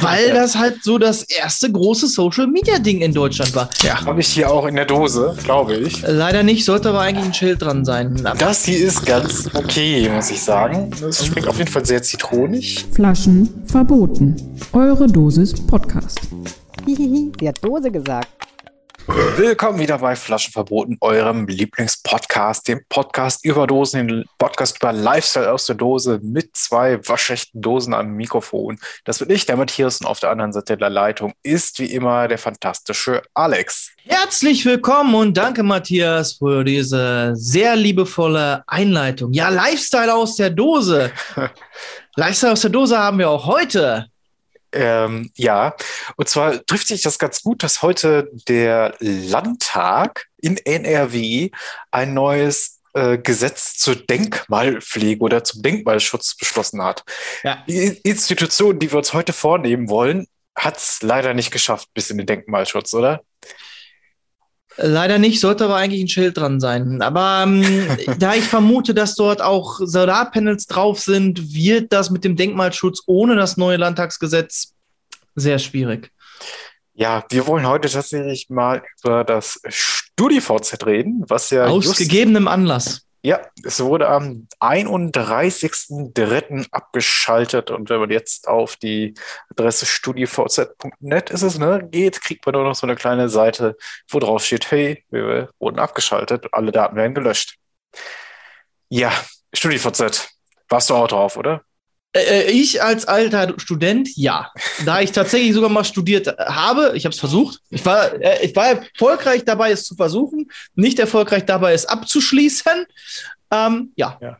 weil das halt so das erste große Social-Media-Ding in Deutschland war. Ja. Habe ich hier auch in der Dose, glaube ich. Leider nicht, sollte aber eigentlich ein Schild dran sein. Das hier ist ganz okay, muss ich sagen. Das schmeckt auf jeden Fall sehr zitronig. Flaschen verboten. Eure Dosis Podcast. Hihihi, sie hat Dose gesagt. Willkommen wieder bei Flaschenverboten, eurem Lieblingspodcast, dem Podcast über Dosen, den Podcast über Lifestyle aus der Dose mit zwei waschechten Dosen am Mikrofon. Das bin ich, der Matthias, und auf der anderen Seite der Leitung ist wie immer der fantastische Alex. Herzlich willkommen und danke, Matthias, für diese sehr liebevolle Einleitung. Ja, Lifestyle aus der Dose. Lifestyle aus der Dose haben wir auch heute. Ähm, ja, und zwar trifft sich das ganz gut, dass heute der Landtag in NRW ein neues äh, Gesetz zur Denkmalpflege oder zum Denkmalschutz beschlossen hat. Ja. Die Institution, die wir uns heute vornehmen wollen, hat es leider nicht geschafft bis in den Denkmalschutz, oder? Leider nicht, sollte aber eigentlich ein Schild dran sein. Aber ähm, da ich vermute, dass dort auch Solarpanels drauf sind, wird das mit dem Denkmalschutz ohne das neue Landtagsgesetz sehr schwierig. Ja, wir wollen heute tatsächlich mal über das StudiVZ reden, was ja. Aus gegebenem Anlass. Ja, es wurde am 31.03. abgeschaltet und wenn man jetzt auf die Adresse studivz.net ist es, ne, geht, kriegt man nur noch so eine kleine Seite, wo drauf steht, hey, wir wurden abgeschaltet, alle Daten werden gelöscht. Ja, StudiVZ, warst du auch drauf, oder? Äh, äh, ich als alter Student, ja. Da ich tatsächlich sogar mal studiert habe, ich habe es versucht. Ich war, äh, ich war erfolgreich dabei, es zu versuchen, nicht erfolgreich dabei, es abzuschließen. Ähm, ja. ja.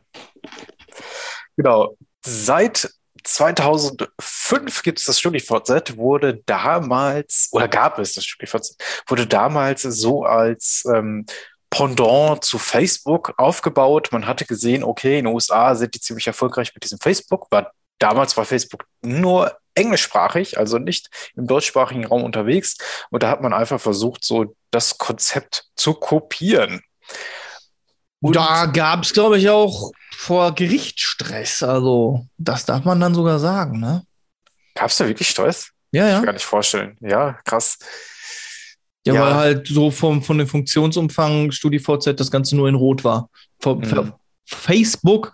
Genau. Seit 2005 gibt es das StudiVZ, wurde damals, oder gab es das StudiVZ, wurde damals so als ähm, Pendant zu Facebook aufgebaut. Man hatte gesehen, okay, in den USA sind die ziemlich erfolgreich mit diesem Facebook. War, damals war Facebook nur englischsprachig, also nicht im deutschsprachigen Raum unterwegs. Und da hat man einfach versucht, so das Konzept zu kopieren. Und da gab es, glaube ich, auch vor Gerichtsstress. Also, das darf man dann sogar sagen, ne? Gab es da wirklich Stress? Ja, ja. Ich kann gar nicht vorstellen. Ja, krass. Ja, ja, weil halt so vom, von dem Funktionsumfang StudiVZ das Ganze nur in Rot war. Mhm. Facebook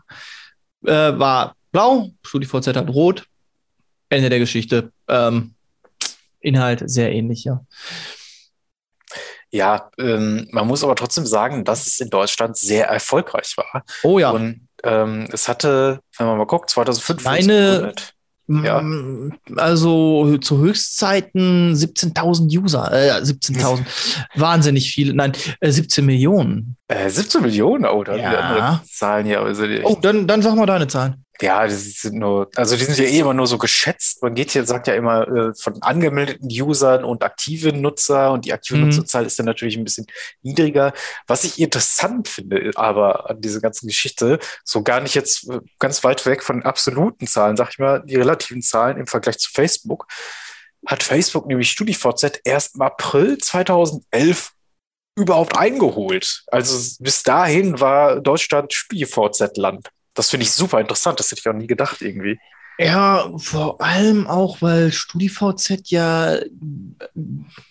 äh, war blau, StudiVZ hat rot. Ende der Geschichte. Ähm, Inhalt sehr ähnlich, ja. Ja, ähm, man muss aber trotzdem sagen, dass es in Deutschland sehr erfolgreich war. Oh ja. Und ähm, es hatte, wenn man mal guckt, 2005 Meine, ja. Also zu Höchstzeiten 17.000 User, äh, 17.000, wahnsinnig viele, nein, äh, 17 Millionen. Äh, 17 Millionen, oh, da ja. andere Zahlen hier. Also oh, dann, dann sag mal deine Zahlen. Ja, die sind nur, also die sind ja eh immer nur so geschätzt. Man geht hier, sagt ja immer äh, von angemeldeten Usern und aktiven Nutzer und die aktive mhm. Nutzerzahl ist dann natürlich ein bisschen niedriger. Was ich interessant finde, aber an dieser ganzen Geschichte, so gar nicht jetzt äh, ganz weit weg von absoluten Zahlen, sag ich mal, die relativen Zahlen im Vergleich zu Facebook, hat Facebook nämlich StudiVZ erst im April 2011 überhaupt eingeholt. Also bis dahin war Deutschland StudiVZ-Land. Das finde ich super interessant. Das hätte ich auch nie gedacht irgendwie. Ja, vor allem auch, weil StudiVZ ja,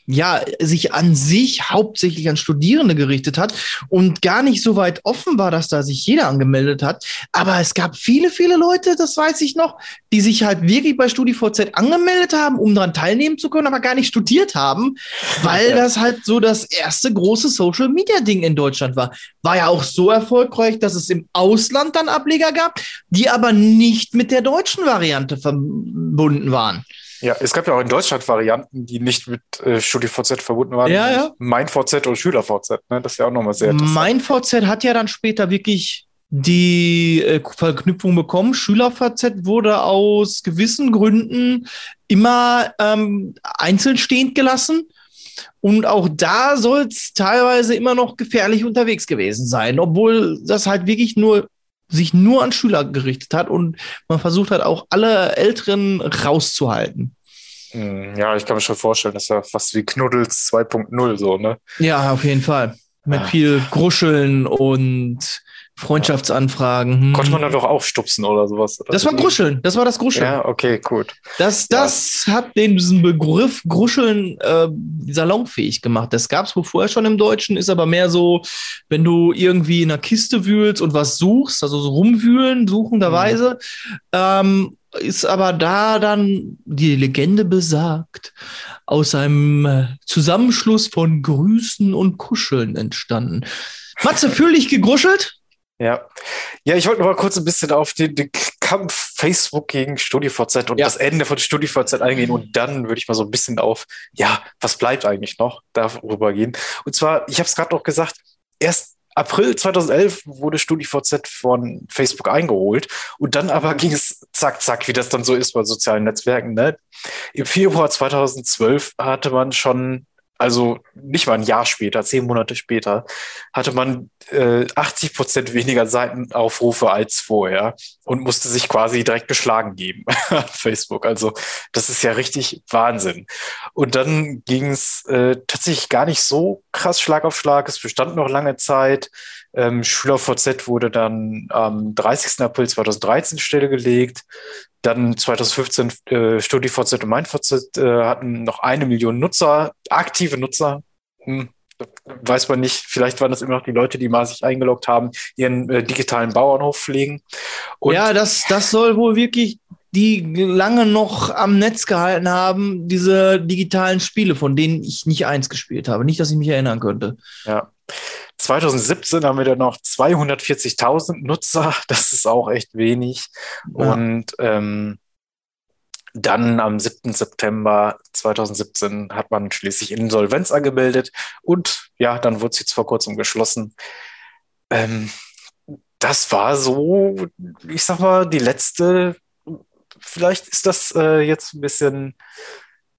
ja sich an sich hauptsächlich an Studierende gerichtet hat und gar nicht so weit offen war, dass da sich jeder angemeldet hat. Aber es gab viele, viele Leute, das weiß ich noch, die sich halt wirklich bei StudiVZ angemeldet haben, um daran teilnehmen zu können, aber gar nicht studiert haben, weil ja. das halt so das erste große Social Media Ding in Deutschland war. War ja auch so erfolgreich, dass es im Ausland dann Ableger gab, die aber nicht mit der deutschen Variante verbunden waren. Ja, es gab ja auch in Deutschland Varianten, die nicht mit äh, StudiVZ verbunden waren. Ja, ja. MeinVZ und SchülerVZ. Ne? Das ist ja auch nochmal sehr interessant. MeinVZ hat ja dann später wirklich die äh, Verknüpfung bekommen. SchülerVZ wurde aus gewissen Gründen immer ähm, einzeln stehend gelassen. Und auch da soll es teilweise immer noch gefährlich unterwegs gewesen sein, obwohl das halt wirklich nur sich nur an Schüler gerichtet hat und man versucht hat, auch alle Älteren rauszuhalten. Hm, ja, ich kann mir schon vorstellen, das ist ja fast wie Knuddels 2.0 so, ne? Ja, auf jeden Fall. Mit ah. viel Gruscheln und Freundschaftsanfragen. Hm. Konnte man da doch auch stupsen oder sowas? Oder Das war Gruscheln, das war das Gruscheln. Ja, okay, gut. Das, das hat den, diesen Begriff Gruscheln äh, salonfähig gemacht. Das gab es wohl vorher schon im Deutschen, ist aber mehr so, wenn du irgendwie in einer Kiste wühlst und was suchst, also so rumwühlen, suchenderweise, ähm, ist aber da dann die Legende besagt, aus einem äh, Zusammenschluss von Grüßen und Kuscheln entstanden. Matze, fühl dich gegruschelt? Ja. Ja, ich wollte noch mal kurz ein bisschen auf den, den Kampf Facebook gegen StudiVZ und Ja. das Ende von StudiVZ eingehen und dann würde ich mal so ein bisschen auf, ja, was bleibt eigentlich noch, darüber gehen. Und zwar, ich habe es gerade noch gesagt, erst April 2011 wurde StudiVZ von Facebook eingeholt und dann aber ging es zack, zack, wie das dann so ist bei sozialen Netzwerken. Ne? Im Februar 2012 hatte man schon, also nicht mal ein Jahr später, zehn Monate später, hatte man äh, 80 Prozent weniger Seitenaufrufe als vorher und musste sich quasi direkt geschlagen geben an Facebook. Also das ist ja richtig Wahnsinn. Und dann ging es äh, tatsächlich gar nicht so krass Schlag auf Schlag. Es bestand noch lange Zeit. Ähm, SchülerVZ wurde dann am 30. April 2013 stillgelegt. Dann 2015 äh, StudiVZ und MeinVZ äh, hatten noch eine Million Nutzer, aktive Nutzer. Hm, weiß man nicht. Vielleicht waren das immer noch die Leute, die mal sich eingeloggt haben, ihren äh, digitalen Bauernhof pflegen. Und ja, das, das soll wohl wirklich die lange noch am Netz gehalten haben, diese digitalen Spiele, von denen ich nicht eins gespielt habe. Nicht, dass ich mich erinnern könnte. Ja. 2017 haben wir dann noch 240.000 Nutzer. Das ist auch echt wenig. Ja. Und ähm, dann am 7. September 2017 hat man schließlich Insolvenz angemeldet und ja, dann wurde es jetzt vor kurzem geschlossen. Ähm, das war so, ich sag mal, die letzte, vielleicht ist das äh, jetzt ein bisschen,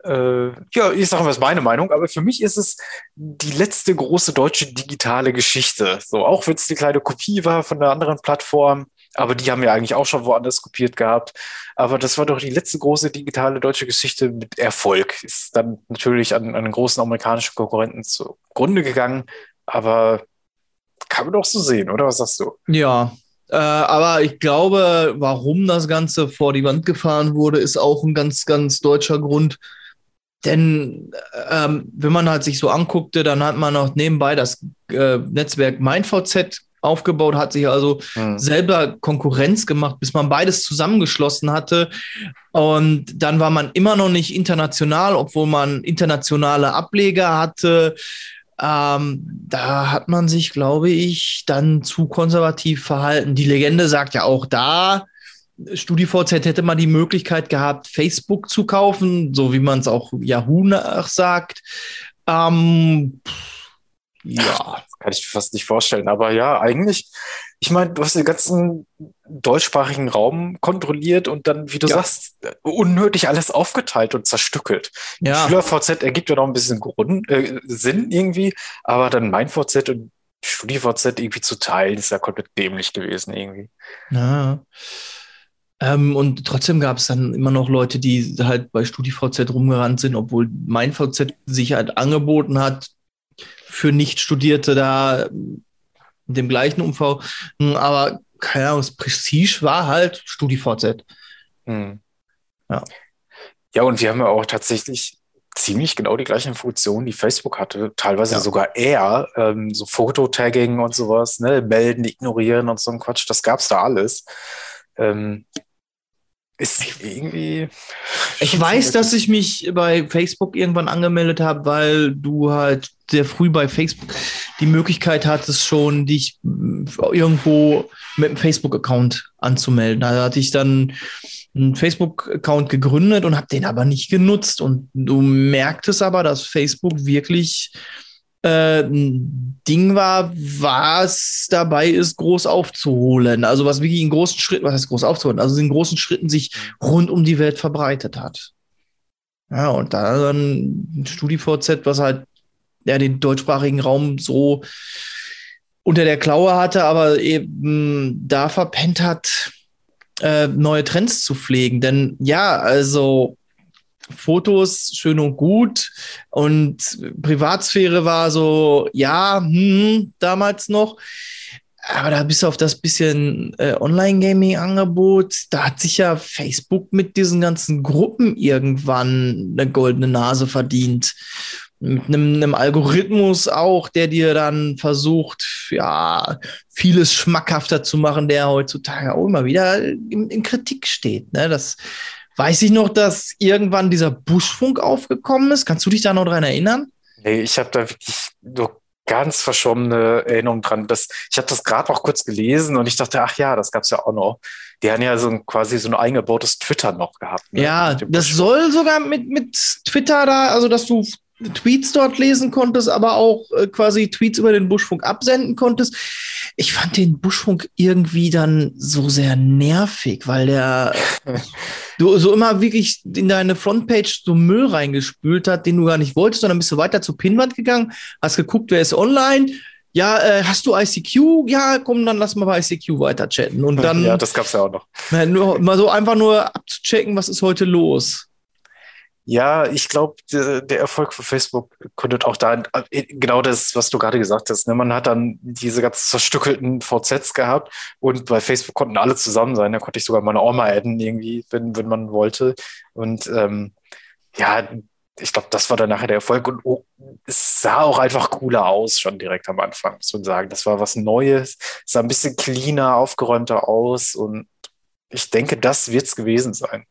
äh, ja, ich sage mal, ist meine Meinung, aber für mich ist es die letzte große deutsche digitale Geschichte. So, auch wenn es eine kleine Kopie war von einer anderen Plattform, aber die haben ja eigentlich auch schon woanders kopiert gehabt. Aber das war doch die letzte große digitale deutsche Geschichte mit Erfolg. Ist dann natürlich an, an großen amerikanischen Konkurrenten zugrunde gegangen, aber kann man doch so sehen, oder? Was sagst du? Ja, äh, aber ich glaube, warum das Ganze vor die Wand gefahren wurde, ist auch ein ganz, ganz deutscher Grund. Denn ähm, wenn man halt sich so anguckte, dann hat man auch nebenbei das äh, Netzwerk MeinVZ aufgebaut, hat sich also Hm. selber Konkurrenz gemacht, bis man beides zusammengeschlossen hatte. Und dann war man immer noch nicht international, obwohl man internationale Ableger hatte. Ähm, da hat man sich, glaube ich, dann zu konservativ verhalten. Die Legende sagt ja auch da, StudiVZ hätte man die Möglichkeit gehabt, Facebook zu kaufen, so wie man es auch Yahoo nachsagt. Ähm, ja. Kann ich mir fast nicht vorstellen. Aber ja, eigentlich, ich meine, du hast den ganzen deutschsprachigen Raum kontrolliert und dann, wie du Ja. sagst, unnötig alles aufgeteilt und zerstückelt. Ja. SchülerVZ ergibt ja noch ein bisschen Grund, äh, Sinn irgendwie, aber dann mein VZ und StudiVZ irgendwie zu teilen, ist ja komplett dämlich gewesen irgendwie. Ja. Ähm, und trotzdem gab es dann immer noch Leute, die halt bei StudiVZ rumgerannt sind, obwohl mein VZ sich halt angeboten hat, für Nicht-Studierte da mit dem gleichen Umfang. Aber keine Ahnung, das Prestige war halt StudiVZ. Hm. Ja. Ja, und wir haben ja auch tatsächlich ziemlich genau die gleichen Funktionen, die Facebook hatte, teilweise Ja. sogar eher, ähm, so Fototagging und sowas, ne, melden, ignorieren und so ein Quatsch, das gab's da alles. Ähm, ist irgendwie. Ich weiß, dass ich mich bei Facebook irgendwann angemeldet habe, weil du halt sehr früh bei Facebook die Möglichkeit hattest, schon dich irgendwo mit einem Facebook-Account anzumelden. Da hatte ich dann einen Facebook-Account gegründet und habe den aber nicht genutzt. Und du merktest aber, dass Facebook wirklich äh, ein Ding war, was dabei ist, groß aufzuholen. Also was wirklich in großen Schritten, was heißt groß aufzuholen? Also in großen Schritten sich rund um die Welt verbreitet hat. Ja, und da dann StudiVZ, was halt ja den deutschsprachigen Raum so unter der Klaue hatte, aber eben da verpennt hat, äh, neue Trends zu pflegen. Denn ja, also Fotos schön und gut und Privatsphäre war so, ja, hm, damals noch. Aber da bis auf das bisschen äh, Online-Gaming-Angebot, da hat sich ja Facebook mit diesen ganzen Gruppen irgendwann eine goldene Nase verdient. Mit einem, einem Algorithmus auch, der dir dann versucht, ja, vieles schmackhafter zu machen, der heutzutage auch immer wieder in, in Kritik steht. Ne? Das weiß ich noch, dass irgendwann dieser Buschfunk aufgekommen ist. Kannst du dich da noch dran erinnern? Nee, ich habe da wirklich nur ganz verschwommene Erinnerung dran. Das, ich habe das gerade noch kurz gelesen und ich dachte, ach ja, das gab's ja auch noch. Die haben ja so ein, quasi so ein eingebautes Twitter noch gehabt. Ne? Ja, das soll sogar mit, mit Twitter da, also dass du Tweets dort lesen konntest, aber auch äh, quasi Tweets über den Buschfunk absenden konntest. Ich fand den Buschfunk irgendwie dann so sehr nervig, weil der du so immer wirklich in deine Frontpage so Müll reingespült hat, den du gar nicht wolltest, sondern bist du weiter zur Pinwand gegangen, hast geguckt, wer ist online. Ja, äh, hast du ICQ? Ja, komm, dann lass mal bei ICQ weiter chatten. Und dann. ja, das gab's ja auch noch. Nur, mal so einfach nur abzuchecken, was ist heute los. Ja, ich glaube, der, Erfolg von Facebook gründet auch da äh, genau das, was du gerade gesagt hast. Ne? Man hat dann diese ganz zerstückelten VZs gehabt und bei Facebook konnten alle zusammen sein. Da konnte ich sogar meine Oma adden irgendwie, wenn, wenn man wollte. Und ähm, ja, ich glaube, das war dann nachher der Erfolg und oh, es sah auch einfach cooler aus, schon direkt am Anfang, muss man sagen. Das war was Neues, es sah ein bisschen cleaner, aufgeräumter aus und ich denke, das wird es gewesen sein.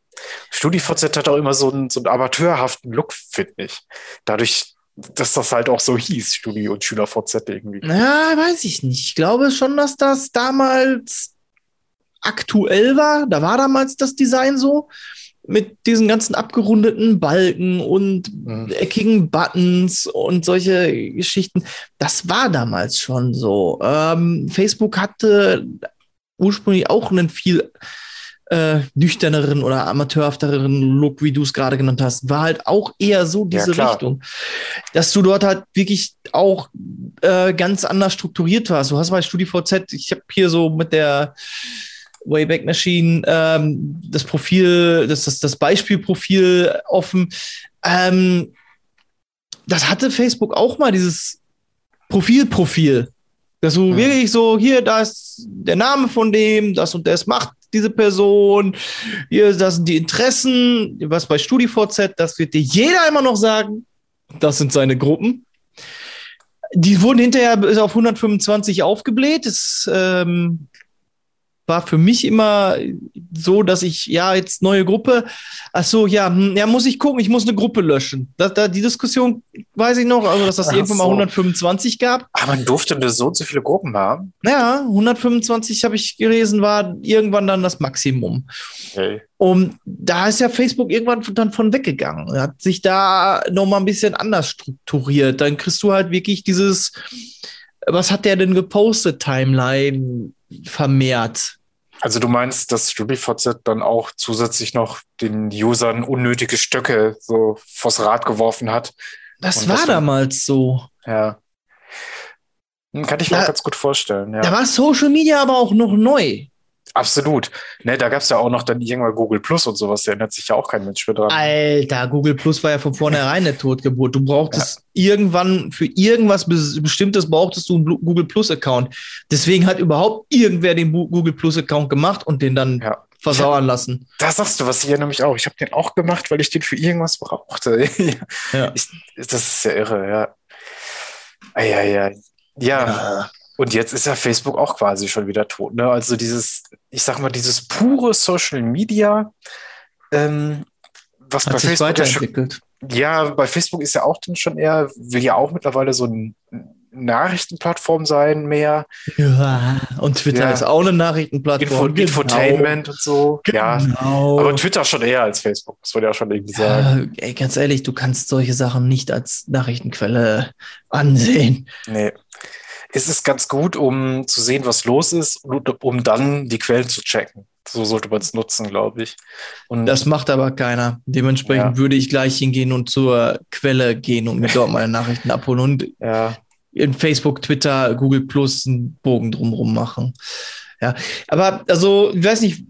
StudiVZ hat auch immer so einen, so einen amateurhaften Look, finde ich. Dadurch, dass das halt auch so hieß, Studi- und SchülerVZ irgendwie. Ja, weiß ich nicht. Ich glaube schon, dass das damals aktuell war. Da war damals das Design so mit diesen ganzen abgerundeten Balken und mhm. eckigen Buttons und solche Geschichten. Das war damals schon so. Ähm, Facebook hatte ursprünglich auch einen viel äh, nüchterneren oder amateurhafteren Look, wie du es gerade genannt hast, war halt auch eher so diese ja, Richtung. Dass du dort halt wirklich auch äh, ganz anders strukturiert warst. Du hast mal StudiVZ, ich habe hier so mit der Wayback Machine ähm, das Profil, das, das, das Beispielprofil offen. Ähm, das hatte Facebook auch mal, dieses Profilprofil. Dass du hm. wirklich so, hier, da ist der Name von dem, das und das macht diese Person, hier, das sind die Interessen, was bei StudiVZ, das wird dir jeder immer noch sagen, das sind seine Gruppen. Die wurden hinterher bis auf 125 aufgebläht. Das ähm, war für mich immer so, dass ich, ja, jetzt neue Gruppe, ach so, ja, hm, ja, muss ich gucken, ich muss eine Gruppe löschen. Da, da, die Diskussion weiß ich noch, also dass das ach irgendwann so. mal 125 gab. Aber man durfte nur so und so viele Gruppen haben. Ja, 125 habe ich gelesen, war irgendwann dann das Maximum. Okay. Und da ist ja Facebook irgendwann dann von weggegangen. Hat sich da nochmal ein bisschen anders strukturiert. Dann kriegst du halt wirklich dieses, was hat der denn gepostet, Timeline? Vermehrt. Also du meinst, dass StudiVZ dann auch zusätzlich noch den Usern unnötige Stöcke so vors Rad geworfen hat? Das war damals so. Ja. Hm, kann ich mir da, ganz gut vorstellen. Ja. Da war Social Media aber auch noch neu. Absolut. Ne, da gab es ja auch noch dann irgendwann Google Plus und sowas, da erinnert sich ja auch kein Mensch mehr dran. Alter, Google Plus war ja von vornherein eine Totgeburt. Du brauchtest ja. irgendwann für irgendwas Bestimmtes brauchtest du einen Google Plus-Account. Deswegen hat überhaupt irgendwer den Google Plus-Account gemacht und den dann ja. versauern lassen. Da sagst du was, ich erinnere mich auch. Ich habe den auch gemacht, weil ich den für irgendwas brauchte. ja. Ich, das ist ja irre, ja. Eieiei. ja. ja. Und jetzt ist ja Facebook auch quasi schon wieder tot. Ne? Also dieses, ich sag mal, dieses pure Social Media, ähm, was Hat bei Facebook weiterentwickelt. Ja, bei Facebook ist ja auch dann schon eher, will ja auch mittlerweile so ein Nachrichtenplattform sein mehr. Ja, und Twitter ja. ist auch eine Nachrichtenplattform. Info genau. Infotainment und so. Genau. Ja, aber Twitter schon eher als Facebook, das würde ja schon irgendwie ja, sagen. Ey, ganz ehrlich, du kannst solche Sachen nicht als Nachrichtenquelle ansehen. Nee ist es ganz gut, um zu sehen, was los ist und um dann die Quellen zu checken. So sollte man es nutzen, glaube ich. Und das macht aber keiner. Dementsprechend ja. würde ich gleich hingehen und zur Quelle gehen und mir dort meine Nachrichten abholen und ja. in Facebook, Twitter, Google Plus einen Bogen drumherum machen. Ja, aber also, ich weiß nicht,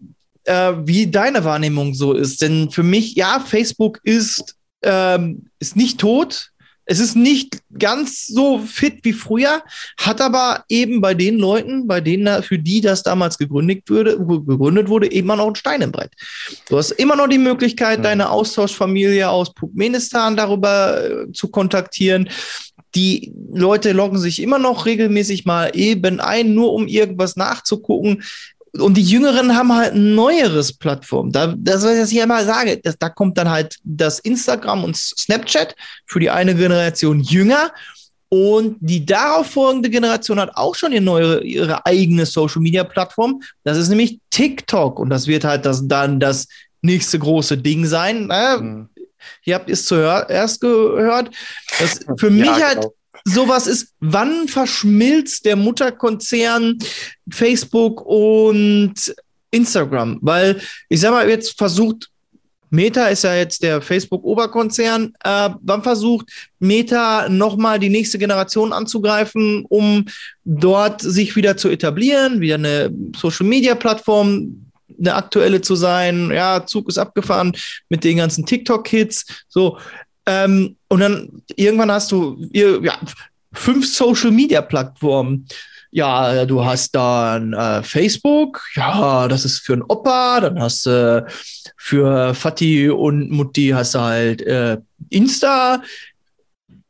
äh, wie deine Wahrnehmung so ist, denn für mich, ja, Facebook ist, ähm, ist nicht tot, Es ist nicht ganz so fit wie früher, hat aber eben bei den Leuten, bei denen für die das damals gegründet wurde, gegründet wurde, immer noch ein Stein im Brett. Du hast immer noch die Möglichkeit, mhm. deine Austauschfamilie aus Turkmenistan darüber äh, zu kontaktieren. Die Leute loggen sich immer noch regelmäßig mal eben ein, nur um irgendwas nachzugucken. Und die Jüngeren haben halt ein neueres Plattform. Da, das, was ich immer sage, das, da kommt dann halt das Instagram und Snapchat für die eine Generation jünger. Und die darauf folgende Generation hat auch schon ihre, neue, ihre eigene Social Media Plattform. Das ist nämlich TikTok. Und das wird halt das, dann das nächste große Ding sein. Ne? Mhm. Ihr habt es zuerst gehört. Das für mich ja, halt genau sowas ist, wann verschmilzt der Mutterkonzern Facebook und Instagram? Weil ich sag mal, jetzt versucht Meta ist ja jetzt der Facebook-Oberkonzern. Äh, wann versucht Meta nochmal die nächste Generation anzugreifen, um dort sich wieder zu etablieren, wieder eine Social-Media-Plattform, eine aktuelle zu sein? Ja, Zug ist abgefahren mit den ganzen TikTok-Kids. So, ähm, und dann irgendwann hast du ja, fünf Social Media Plattformen. Ja, du hast dann äh, Facebook, ja, das ist für ein Opa, dann hast du äh, für Fatih und Mutti hast du halt äh, Insta.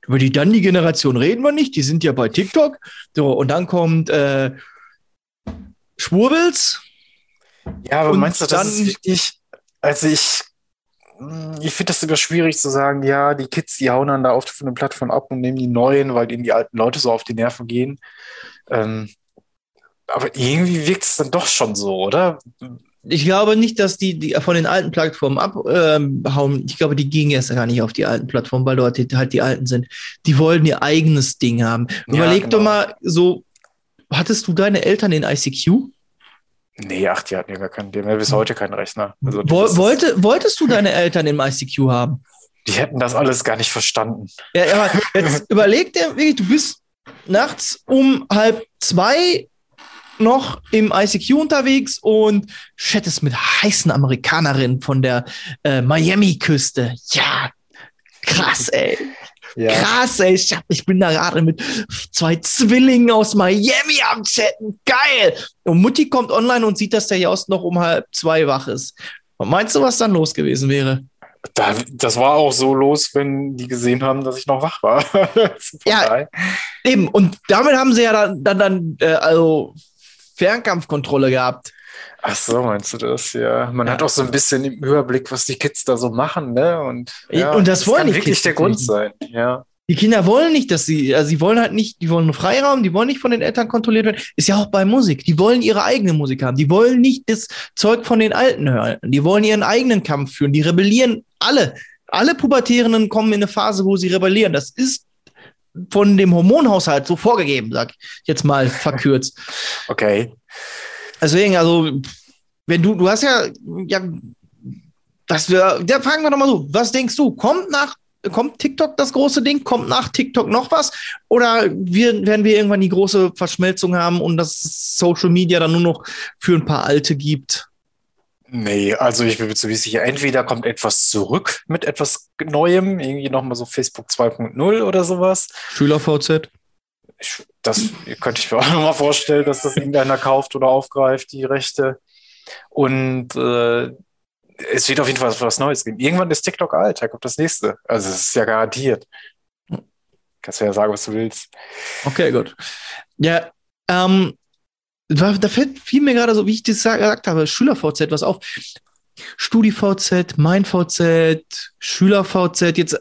Über die dann die Generation reden wir nicht, die sind ja bei TikTok. So, und dann kommt äh, Schwurbels. Ja, aber meinst du, das dann, ist wichtig? Also ich ich finde das sogar schwierig zu sagen, ja, die Kids, die hauen dann da oft von der Plattform ab und nehmen die neuen, weil ihnen die alten Leute so auf die Nerven gehen. Ähm, aber irgendwie wirkt es dann doch schon so, oder? Ich glaube nicht, dass die, die von den alten Plattformen abhauen. Ähm, ich glaube, die gingen erst gar nicht auf die alten Plattformen, weil dort halt die alten sind. Die wollen ihr eigenes Ding haben. Ja, Überleg genau. doch mal so, hattest du deine Eltern in ICQ? Nee, ach, die hatten ja gar keinen, die haben ja bis heute keinen Rechner. Also, Wo, wollte, wolltest du deine Eltern im ICQ haben? Die hätten das alles gar nicht verstanden. Ja, aber jetzt überleg dir wirklich, du bist nachts um halb zwei noch im ICQ unterwegs und chattest mit heißen Amerikanerinnen von der äh, Miami-Küste. Ja, krass, ey. Ja. Krass, ey. Ich, ich bin da gerade mit zwei Zwillingen aus Miami am Chatten. Geil. Und Mutti kommt online und sieht, dass der Jaust noch um halb zwei wach ist. Und meinst du, was dann los gewesen wäre? Da, das war auch so los, wenn die gesehen haben, dass ich noch wach war. ja, eben. Und damit haben sie ja dann, dann, dann äh, also Fernkampfkontrolle gehabt. Ach so, meinst du das? Ja. Man ja. hat auch so ein bisschen im Überblick, was die Kids da so machen, ne? Und, ja, und das, das wollen kann wirklich Kids der Grund sein, ja. Die Kinder wollen nicht, dass sie, also sie wollen halt nicht, die wollen einen Freiraum, die wollen nicht von den Eltern kontrolliert werden. Ist ja auch bei Musik. Die wollen ihre eigene Musik haben. Die wollen nicht das Zeug von den Alten hören. Die wollen ihren eigenen Kampf führen. Die rebellieren alle. Alle Pubertierenden kommen in eine Phase, wo sie rebellieren. Das ist von dem Hormonhaushalt so vorgegeben, sag ich jetzt mal verkürzt. Okay. Deswegen, also, wenn du, du hast ja, ja, das wir, ja, fragen wir doch mal so, was denkst du, kommt nach, kommt TikTok das große Ding, kommt nach TikTok noch was? Oder wir, werden wir irgendwann die große Verschmelzung haben und das Social Media dann nur noch für ein paar Alte gibt? Nee, also ich bin mir ziemlich sicher, entweder kommt etwas zurück mit etwas Neuem, irgendwie nochmal so Facebook 2.0 oder sowas. Schüler-VZ ich, das könnte ich mir auch nochmal vorstellen, dass das irgendeiner kauft oder aufgreift, die Rechte. Und äh, es wird auf jeden Fall was Neues geben. Irgendwann ist TikTok alt, da kommt das nächste. Also es ist ja garantiert. Kannst du ja sagen, was du willst. Okay, gut. Ja, ähm, da fällt viel mir gerade so, wie ich das gesagt habe, Schüler-VZ was auf. Studi-VZ, mein VZ, Schüler-VZ, jetzt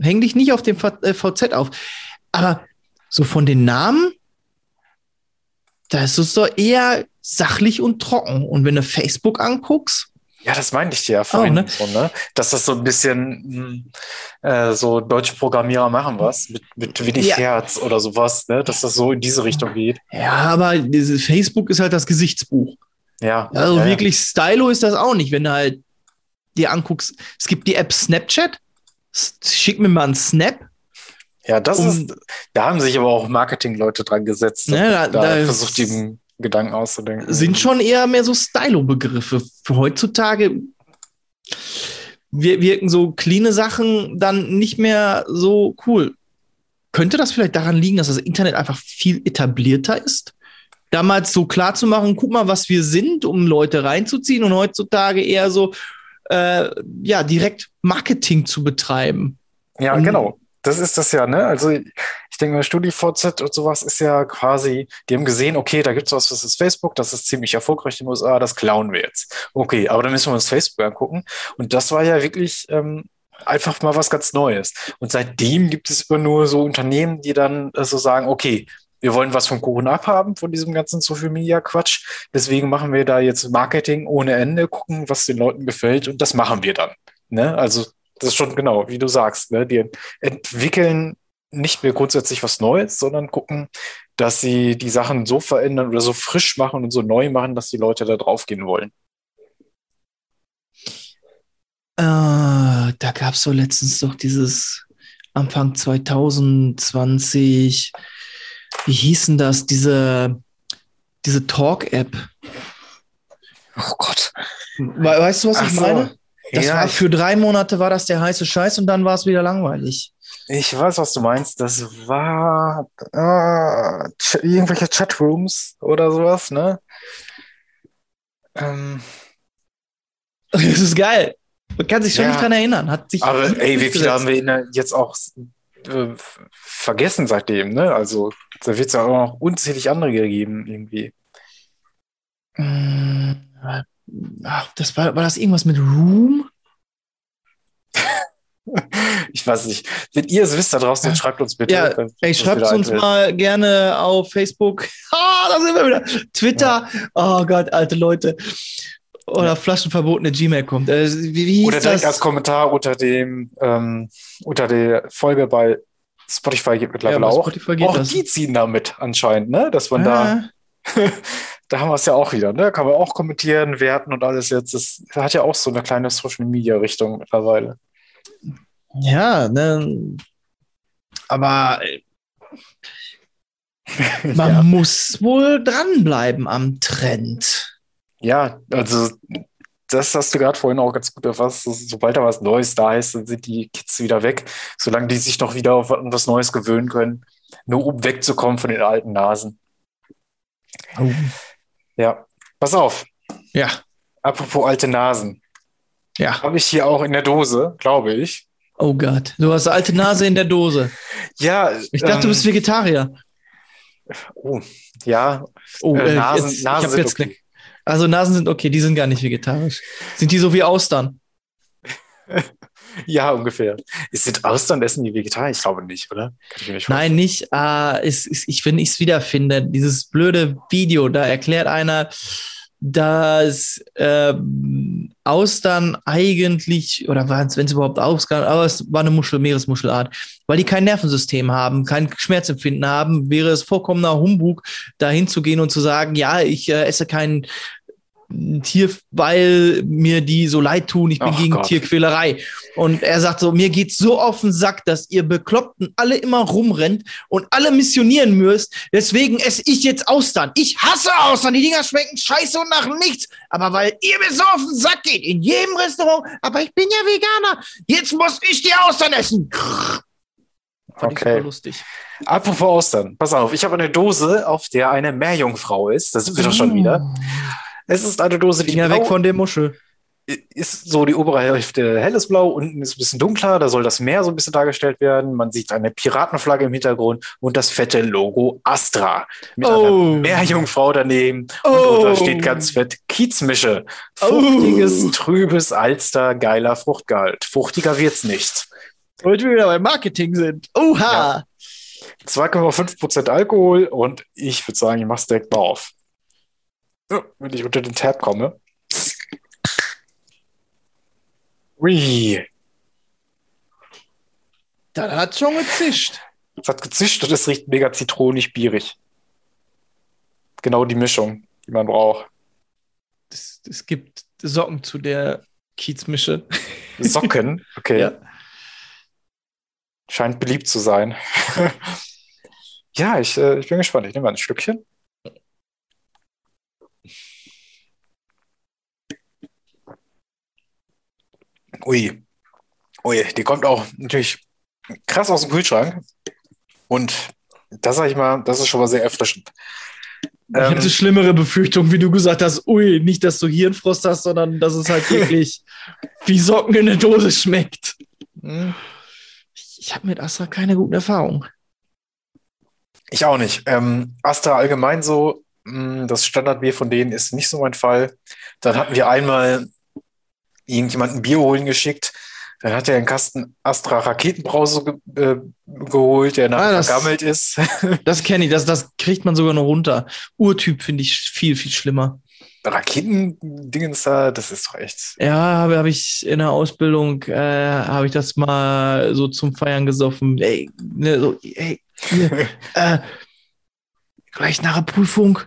häng dich nicht auf dem VZ äh, auf. Aber so von den Namen, da ist es doch eher sachlich und trocken. Und wenn du Facebook anguckst, ja, das meinte ich dir ja vorhin, oh, ne? So, ne? dass das so ein bisschen hm, äh, so deutsche Programmierer machen was mit, mit wenig ja. Herz oder sowas, ne? dass das so in diese Richtung geht. Ja, aber Facebook ist halt das Gesichtsbuch. Ja. Also ja, wirklich ja. stylo ist das auch nicht, wenn du halt dir anguckst. Es gibt die App Snapchat. Schick mir mal einen Snap. Ja, das um, ist, da haben sich aber auch Marketingleute dran gesetzt. Ne, da, da, da versucht, diesen Gedanken auszudenken. Sind schon eher mehr so Stylo-Begriffe. Für heutzutage wir- wirken so cleane Sachen dann nicht mehr so cool. Könnte das vielleicht daran liegen, dass das Internet einfach viel etablierter ist? Damals so klar zu machen, guck mal, was wir sind, um Leute reinzuziehen und heutzutage eher so, äh, ja, direkt Marketing zu betreiben. Ja, Und- genau. Das ist das ja, ne? Also ich denke mal, StudiVZ und sowas ist ja quasi, die haben gesehen, okay, da gibt's was, das ist Facebook, das ist ziemlich erfolgreich in den USA, das klauen wir jetzt. Okay, aber dann müssen wir uns Facebook angucken. Und das war ja wirklich ähm, einfach mal was ganz Neues. Und seitdem gibt es immer nur so Unternehmen, die dann äh, so sagen, okay, wir wollen was vom Kuchen abhaben, von diesem ganzen Social Media Quatsch. Deswegen machen wir da jetzt Marketing ohne Ende, gucken, was den Leuten gefällt und das machen wir dann. Ne? Also das ist schon genau, wie du sagst. Ne? Die entwickeln nicht mehr grundsätzlich was Neues, sondern gucken, dass sie die Sachen so verändern oder so frisch machen und so neu machen, dass die Leute da drauf gehen wollen. Äh, da gab es so letztens doch dieses Anfang 2020, wie hießen das, diese, diese Talk-App. Oh Gott. We weißt du, was Ach ich so. Das ja, war für drei Monate war das der heiße Scheiß und dann war es wieder langweilig. ich weiß, was du meinst. Das war äh, Ch irgendwelche Chatrooms oder sowas, ne? Ähm, Das ist geil. Man kann sich schon Ja. nicht dran erinnern. Hat sich aber ey, wie viele haben wir jetzt auch äh, vergessen seitdem, ne? Also da wird es ja auch noch unzählig andere gegeben, irgendwie. Mm, Ach, das war, war das irgendwas mit Room? Ich weiß nicht. Wenn ihr es wisst da draußen, dann schreibt uns bitte. Ja, Ey, schreibt uns einfällt. mal gerne auf Facebook. Ah, da sind wir wieder. Twitter. Oh Gott, alte Leute. Oder flaschenverbotene Gmail kommt. Äh, wie, wie Oder direkt das? als Kommentar unter dem, ähm, unter der Folge bei Spotify geht mittlerweile bei auch. Auch das. die ziehen damit anscheinend, ne? Dass man Ah, da haben wir es ja auch wieder, ne? Kann man auch kommentieren, werten und alles jetzt. Das hat ja auch so eine kleine Social Media Richtung mittlerweile. ja, ne. Aber äh, man Ja. muss wohl dranbleiben am Trend. Ja, also das hast du gerade vorhin auch ganz gut erfasst. Sobald da was Neues da ist, dann sind die Kids wieder weg, solange die sich noch wieder auf was Neues gewöhnen können, nur um wegzukommen von den alten Nasen. Ja, pass auf. Ja, Apropos alte Nasen. ja. Habe ich hier auch in der Dose, glaube ich. Oh Gott, du hast eine alte Nase in der Dose. Ja, Ich dachte, du ähm, bist Vegetarier. Oh, ja, Oh, äh, äh, Nasen, jetzt, Nasen sind okay. Also Nasen sind okay, die sind gar nicht vegetarisch. Sind die so wie Austern? Ja, ungefähr. Ist sind Austern essen die Vegetarier? Ich glaube nicht, oder? Nicht Nein, nicht. Äh, es, es, ich, wenn ich es wiederfinde, dieses blöde Video, da erklärt einer, dass ähm, Austern eigentlich, oder wenn es überhaupt Austern, aber es war eine Muschel, Meeresmuschelart, weil die kein Nervensystem haben, kein Schmerzempfinden haben, wäre es vollkommener Humbug, da hinzugehen und zu sagen, ja, ich äh, esse kein Tier, weil mir die so leid tun, ich bin Ach gegen Gott. Tierquälerei. Und er sagt so, mir geht's so auf den Sack, dass ihr Bekloppten alle immer rumrennt und alle missionieren müsst. Deswegen esse ich jetzt Austern. Ich hasse Austern. Die Dinger schmecken scheiße und nach nichts. Aber weil ihr mir so auf den Sack geht, in jedem Restaurant, aber ich bin ja Veganer, jetzt muss ich die Austern essen. Fand Okay. lustig. Apropos Austern, pass auf, ich habe eine Dose, auf der eine Meerjungfrau ist. Da sind wir doch schon wieder. Es ist eine Dose, die Finger weg von der Muschel. ist so die obere Hälfte helles Blau, unten ist ein bisschen dunkler, da soll das Meer so ein bisschen dargestellt werden. Man sieht eine Piratenflagge im Hintergrund und das fette Logo Astra mit Oh. einer Meerjungfrau daneben. Und Oh. drunter steht ganz fett Kiezmische. Oh. Fruchtiges, trübes Alster, geiler Fruchtgehalt. Fruchtiger wird's nicht. Heute wir wieder beim Marketing sind. Oha! 2,5% Alkohol und ich würde sagen, ich mach's direkt mal auf. Wenn ich unter den Tab komme. Ui, Das hat schon gezischt. es hat gezischt und es riecht mega zitronig bierig. Genau die Mischung, die man braucht. Es, es gibt Socken zu der Kiezmische. Socken, okay. Ja. Scheint beliebt zu sein. ja, ich, äh, ich bin gespannt. Ich nehme mal ein Stückchen. Ui. Ui, die kommt auch natürlich krass aus dem Kühlschrank. Und das sag ich mal, das ist schon mal sehr erfrischend. Ich hatte schlimmere Befürchtungen, wie du gesagt hast, ui, nicht, dass du Hirnfrost hast, sondern dass es halt wirklich wie Socken in der Dose schmeckt. Hm, Ich, ich habe mit Astra keine guten Erfahrungen. Ich auch nicht. Ähm, Astra allgemein so, das Standardbier von denen ist nicht so mein Fall. Dann hatten wir einmal irgendjemanden Bier holen geschickt. Dann hat er einen Kasten Astra Raketenbrause ge äh, geholt, der nachher Ah, vergammelt ist. Das kenne ich, das, das kriegt man sogar noch runter. Urtyp finde ich viel, viel schlimmer. Raketendingens da, das ist doch echt. Ja, habe hab ich in der Ausbildung, äh, habe ich das mal so zum Feiern gesoffen. Ey, ne, so, ey, hier, äh, gleich nach der Prüfung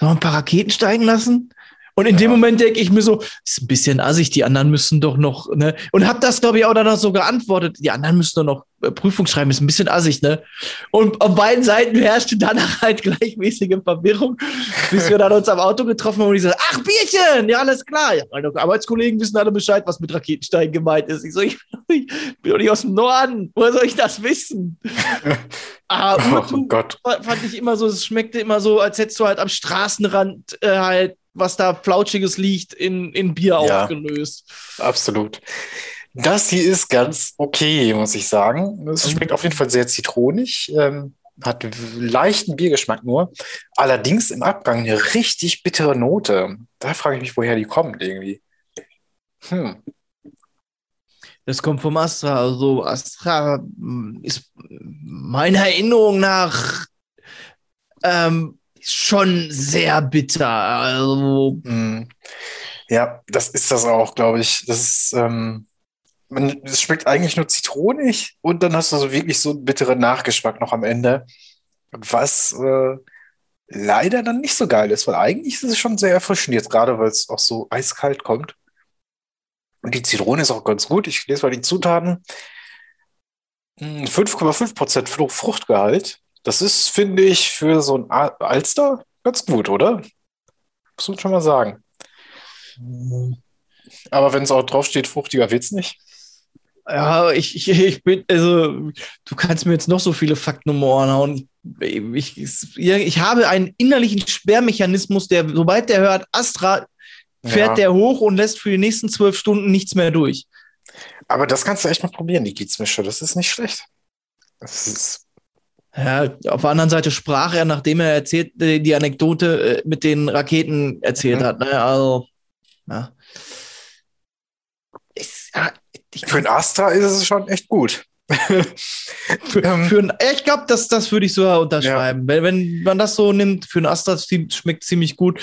noch ein paar Raketen steigen lassen. Und in dem Ja. Moment denke ich mir so, ist ein bisschen assig, die anderen müssen doch noch, ne? Und hab das, glaube ich, auch danach so geantwortet, die anderen müssen doch noch äh, Prüfung schreiben, ist ein bisschen assig, ne? Und auf beiden Seiten herrschte danach halt gleichmäßige Verwirrung, bis wir dann uns am Auto getroffen haben und ich so, ach, Bierchen, ja, alles klar. Ja, meine Arbeitskollegen wissen alle Bescheid, was mit Raketensteigen gemeint ist. Ich so, ich, bin doch nicht aus dem Norden, woher soll ich das wissen? Aber Oh Urtu Gott. fand ich immer so, es schmeckte immer so, als hättest du halt am Straßenrand äh, halt, was da Flautschiges liegt, in, in Bier Ja. aufgelöst. Absolut. Das hier ist ganz okay, muss ich sagen. Es schmeckt auf jeden Fall sehr zitronig, ähm, hat leichten Biergeschmack nur. Allerdings im Abgang eine richtig bittere Note. Da frage ich mich, woher die kommt irgendwie. Hm. Das kommt vom Astra. Also Astra mm, ist meiner Erinnerung nach ähm, schon sehr bitter. Also Hm. Ja, das ist das auch, glaube ich. Das ist, ähm, man, es schmeckt eigentlich nur zitronig und dann hast du so wirklich so einen bitteren Nachgeschmack noch am Ende. Was äh, leider dann nicht so geil ist, weil eigentlich ist es schon sehr erfrischend jetzt, gerade weil es auch so eiskalt kommt. Und die Zitrone ist auch ganz gut. Ich lese mal die Zutaten. Hm, 5,5% Fru- Fruchtgehalt. Das ist, finde ich, für so ein Alster ganz gut, oder? Muss man schon mal sagen. Aber wenn es auch draufsteht, fruchtiger wird's nicht. Ja, ich, ich, ich bin, also, du kannst mir jetzt noch so viele Fakten um Ohren hauen. Ich, ich, ich habe einen innerlichen Sperrmechanismus, der, sobald der hört, Astra, fährt Ja. der hoch und lässt für die nächsten zwölf Stunden nichts mehr durch. Aber das kannst du echt mal probieren, die Gießmische. Das ist nicht schlecht. Das ist, Ja, auf der anderen Seite sprach er, nachdem er erzählt, äh, die Anekdote äh, mit den Raketen erzählt Mhm. hat. Ne? Also, ja. Ist, für ein Astra ist es schon echt gut. für, ähm, für ein, ich glaube, das, das würde ich sogar unterschreiben. Wenn, wenn man das so nimmt, für ein Astra schmeckt ziemlich gut.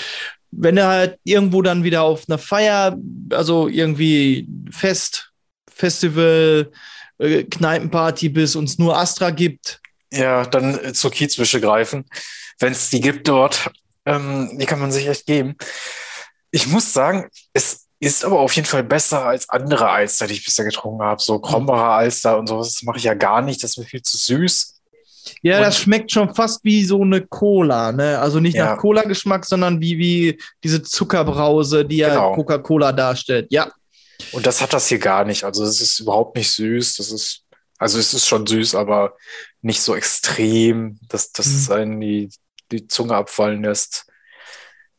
Wenn er halt irgendwo dann wieder auf einer Feier, also irgendwie Fest, Festival, äh, Kneipenparty bist und es nur Astra gibt, Ja, dann äh, zur Kiezmische greifen, wenn es die gibt dort. Ähm, die kann man sich echt geben. Ich muss sagen, es ist aber auf jeden Fall besser als andere Alster, die ich bisher getrunken habe. So Krombacher Alster und sowas, das mache ich ja gar nicht. Das ist mir viel zu süß. Ja, Und- das schmeckt schon fast wie so eine Cola, ne? Also nicht Ja. nach Cola-Geschmack, sondern wie, wie diese Zuckerbrause, die ja Genau. Coca-Cola darstellt. Ja. Und das hat das hier gar nicht. Also es ist überhaupt nicht süß. Das ist, also es ist schon süß, aber nicht so extrem, dass, dass Mhm. es einen die, die Zunge abfallen lässt.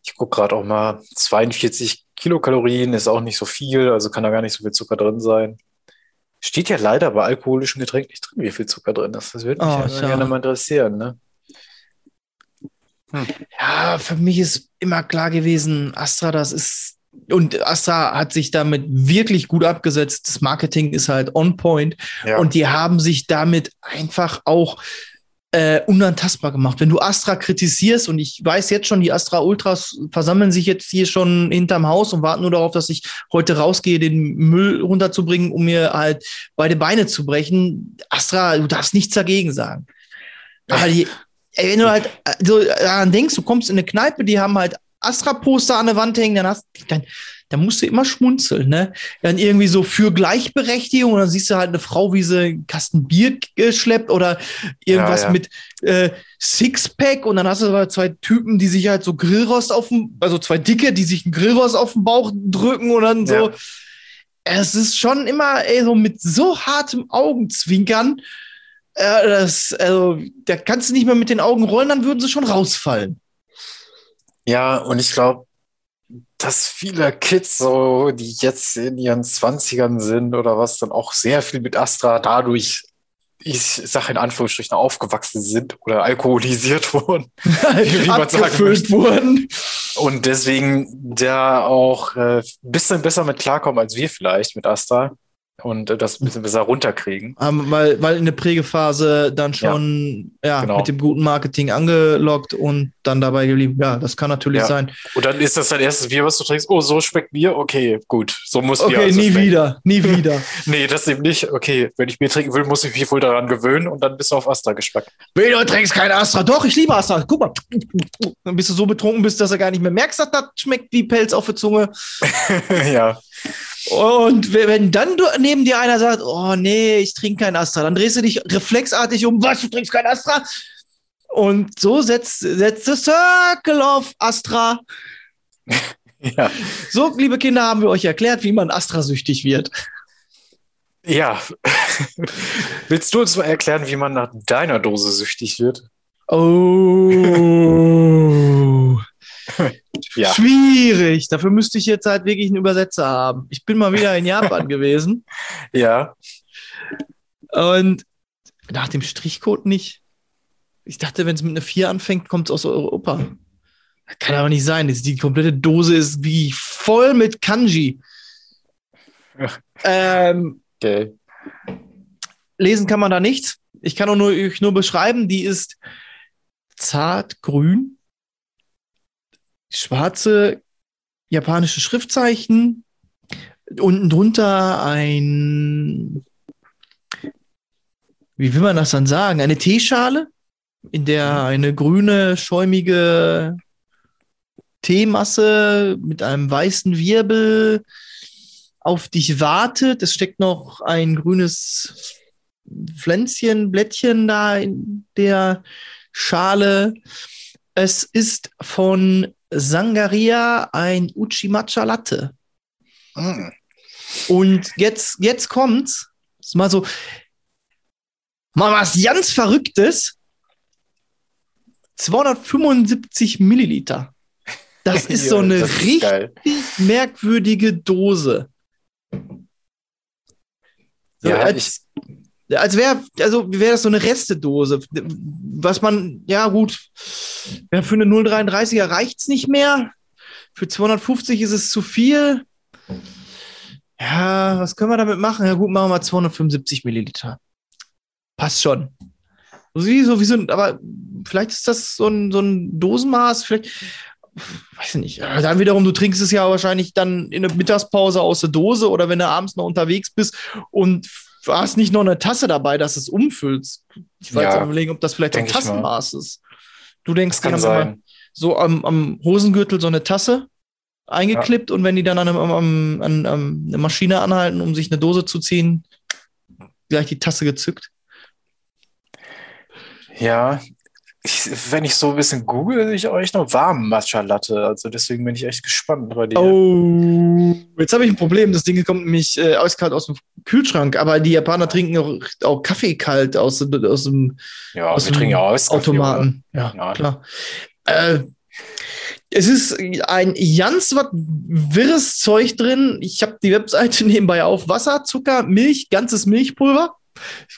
Ich gucke gerade auch mal, 42 Kilokalorien ist auch nicht so viel, also kann da gar nicht so viel Zucker drin sein. Steht ja leider bei alkoholischen Getränken nicht drin, wie viel Zucker drin ist. Das würde mich Oh, ja gerne mal interessieren. Ne? Ja, für mich ist immer klar gewesen, Astra, das ist. Und Astra hat sich damit wirklich gut abgesetzt. Das Marketing ist halt on point. Ja. Und die haben sich damit einfach auch äh, unantastbar gemacht. Wenn du Astra kritisierst, und ich weiß jetzt schon, die Astra Ultras versammeln sich jetzt hier schon hinterm Haus und warten nur darauf, dass ich heute rausgehe, den Müll runterzubringen, um mir halt beide Beine zu brechen. Astra, du darfst nichts dagegen sagen. Aber die, ey, wenn du halt äh, so daran denkst, du kommst in eine Kneipe, die haben halt Astra-Poster an der Wand hängen, dann hast dann, dann musst du immer schmunzeln, ne? Dann irgendwie so für Gleichberechtigung und dann siehst du halt eine Frau, wie sie einen Kasten Bier geschleppt oder irgendwas Ja, ja. mit äh, Sixpack und dann hast du aber zwei Typen, die sich halt so Grillrost auf dem, also zwei Dicke, die sich einen Grillrost auf den Bauch drücken und dann so. Ja. es ist schon immer ey, so mit so hartem Augenzwinkern. Äh, das, also, da kannst du nicht mehr mit den Augen rollen, dann würden sie schon rausfallen. Ja, und ich glaube, dass viele Kids, so, die jetzt in ihren Zwanzigern sind oder was, dann auch sehr viel mit Astra dadurch, ich sage in Anführungsstrichen, aufgewachsen sind oder alkoholisiert wurden. wie man sagen wurden. Und deswegen der auch äh, ein bisschen besser mit klarkommen als wir vielleicht mit Astra und äh, das ein bisschen besser runterkriegen. Ähm, weil, weil in der Prägephase dann schon ja, genau. mit dem guten Marketing angelockt und dann dabei geblieben. Ja, das kann natürlich Ja. sein. Und dann ist das dein erstes Bier, was du trinkst. Oh, so schmeckt Bier? Okay, gut. So muss Bier Okay, also nie schmecken. wieder, nie wieder. Nee, das eben nicht. Okay, wenn ich Bier trinken will, muss ich mich wohl daran gewöhnen und dann bist du auf Astra-Geschmack. Wie, du trinkst kein Astra? Doch, ich liebe Astra. Guck mal. Dann bist du so betrunken bist, dass du gar nicht mehr merkst, dass das schmeckt wie Pelz auf der Zunge. ja. Und wenn dann du, neben dir einer sagt, oh nee, ich trinke kein Astra, dann drehst du dich reflexartig um, was, du trinkst kein Astra? Und so setzt, setzt the Circle of Astra. Ja. So, liebe Kinder, haben wir euch erklärt, wie man Astra-süchtig wird. Ja. Willst du uns mal erklären, wie man nach deiner Dose süchtig wird? Oh. Ja. Schwierig. Dafür müsste ich jetzt halt wirklich einen Übersetzer haben. Ich bin mal wieder in Japan gewesen Ja. und nach dem Strichcode nicht. Ich dachte, wenn es mit einer 4 anfängt, kommt es aus Europa. Kann aber nicht sein. Die komplette Dose ist wie voll mit Kanji. Ähm, Okay. lesen kann man da nichts. Ich kann auch nur, euch nur beschreiben, die ist zartgrün, schwarze japanische Schriftzeichen, unten drunter ein, wie will man das dann sagen, eine Teeschale, in der eine grüne, schäumige Teemasse mit einem weißen Wirbel auf dich wartet. Es steckt noch ein grünes Pflänzchen, Blättchen da in der Schale. Es ist von Sangaria ein Uchimatcha Latte. Mm. Und jetzt, jetzt kommt's. Ist mal so, mal was ganz Verrücktes. 275 Milliliter. Das ist so eine richtig geil. merkwürdige Dose. So, Ja, als als wäre, also wäre das so eine Restedose, was man, ja gut, ja, für eine 0,33er reicht's nicht mehr. Für 250 ist es zu viel. Ja, was können wir damit machen? Ja gut, machen wir mal 275 Milliliter. Passt schon. Wie, so wie so aber vielleicht ist das so ein, so ein Dosenmaß, vielleicht, weiß ich nicht. Dann wiederum, du trinkst es ja wahrscheinlich dann in der Mittagspause aus der Dose oder wenn du abends noch unterwegs bist und hast nicht noch eine Tasse dabei, dass es umfüllst. Ich weiß Ja, ja, überlegen, ob das vielleicht ein. Tassenmaß ist. Du denkst, kann sein. so am, am Hosengürtel so eine Tasse eingeklippt und wenn die dann an, am, an, an eine Maschine anhalten, um sich eine Dose zu ziehen, gleich die Tasse gezückt. Ja. Ich, wenn ich so ein bisschen google, sehe ich euch noch warmen Matcha Latte. Also deswegen bin ich echt gespannt bei dir. Oh, jetzt habe ich ein Problem. Das Ding kommt nämlich äh, eiskalt aus dem Kühlschrank, aber die Japaner trinken auch, auch Kaffee kalt aus, aus dem ja, aus wir dem trinken aus. Automaten. Ja, Ja. klar. Äh, es ist ein ganz was wirres Zeug drin. Ich habe die Webseite nebenbei auf. Wasser, Zucker, Milch, ganzes Milchpulver.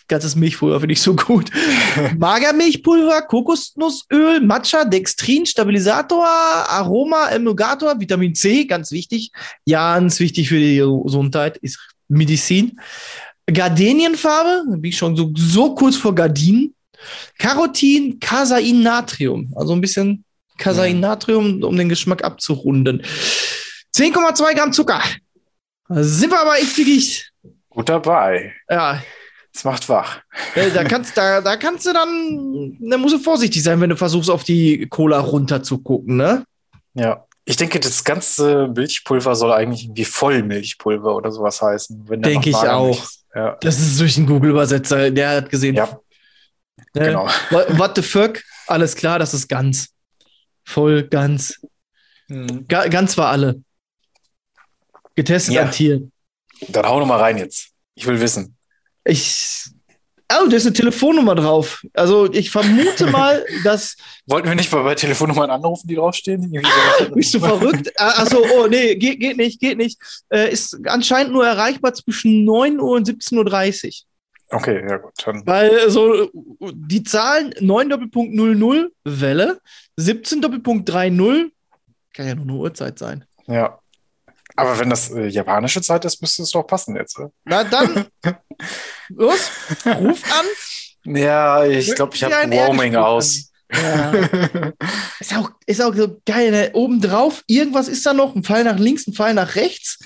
Ganzes Milchpulver finde ich so gut. Magermilchpulver, Kokosnussöl, Matcha, Dextrin, Stabilisator, Aroma, Emulgator, Vitamin C, ganz wichtig. Ganz wichtig für die Gesundheit ist Medizin. Gardenienfarbe, wie schon so, so kurz vor Gardinen. Carotin, Casein, Natrium. Also ein bisschen Casein, Natrium, um den Geschmack abzurunden. 10,2 Gramm Zucker. Da sind wir aber echt wirklich, Gut dabei. ja, Das macht wach. da kannst, da, da kannst du dann, da musst du vorsichtig sein, wenn du versuchst, auf die Cola runter zu gucken, ne? Ja. Ich denke, das ganze Milchpulver soll eigentlich irgendwie Vollmilchpulver oder sowas heißen. Denke ich auch. Ja, Das ist durch den Google-Übersetzer, der hat gesehen. Ja. ne? genau. What, what the fuck? Alles klar, das ist ganz. Voll, ganz. Mhm. Ga, ganz war alle. Getestet Ja. an Tieren. Dann hau noch mal rein jetzt. Ich will wissen. Ich. Oh, da ist eine Telefonnummer drauf. Also ich vermute mal, dass. Wollten wir nicht mal bei Telefonnummern anrufen, die draufstehen? So- Bist du verrückt? Ah, Achso, oh nee, geht, geht nicht, geht nicht. Äh, ist anscheinend nur erreichbar zwischen 9 Uhr und 17.30 Uhr. Okay, ja gut. Dann. Weil so die Zahlen 9 Doppelpunkt 00 Welle, 17 Doppelpunkt 30 kann ja nur eine Uhrzeit sein. Ja. Aber wenn das äh, japanische Zeit ist, müsste es doch passen jetzt. Oder? Na dann, los, ruf an. Ja, ich glaube, ich habe Roaming aus. Ja. ist, auch, ist auch so geil, ne? Obendrauf, irgendwas ist da noch, ein Pfeil nach links, ein Pfeil nach rechts.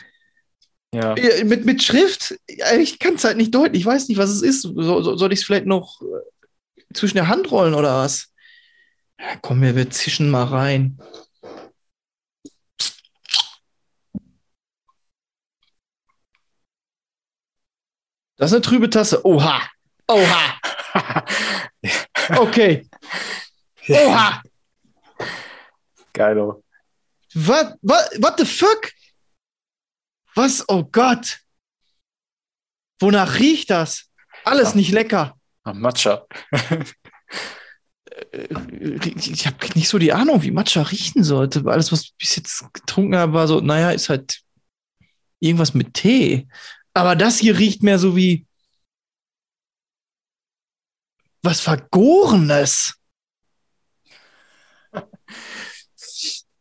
ja. Mit, mit Schrift, äh, ich kann es halt nicht deuten, ich weiß nicht, was es ist. So, so, soll ich es vielleicht noch äh, zwischen der Hand rollen oder was? Ja, komm, wir, wir zischen mal rein. Das ist eine trübe Tasse. Oha. Oha. Okay. Oha. Geilo. What, what, what the fuck? Was? Oh Gott. Wonach riecht das? Alles Ja. nicht lecker. Ah, Matcha. Ich habe nicht so die Ahnung, wie Matcha riechen sollte. Alles, was ich bis jetzt getrunken habe, war so, naja, ist halt irgendwas mit Tee. Aber das hier riecht mehr so wie was Vergorenes.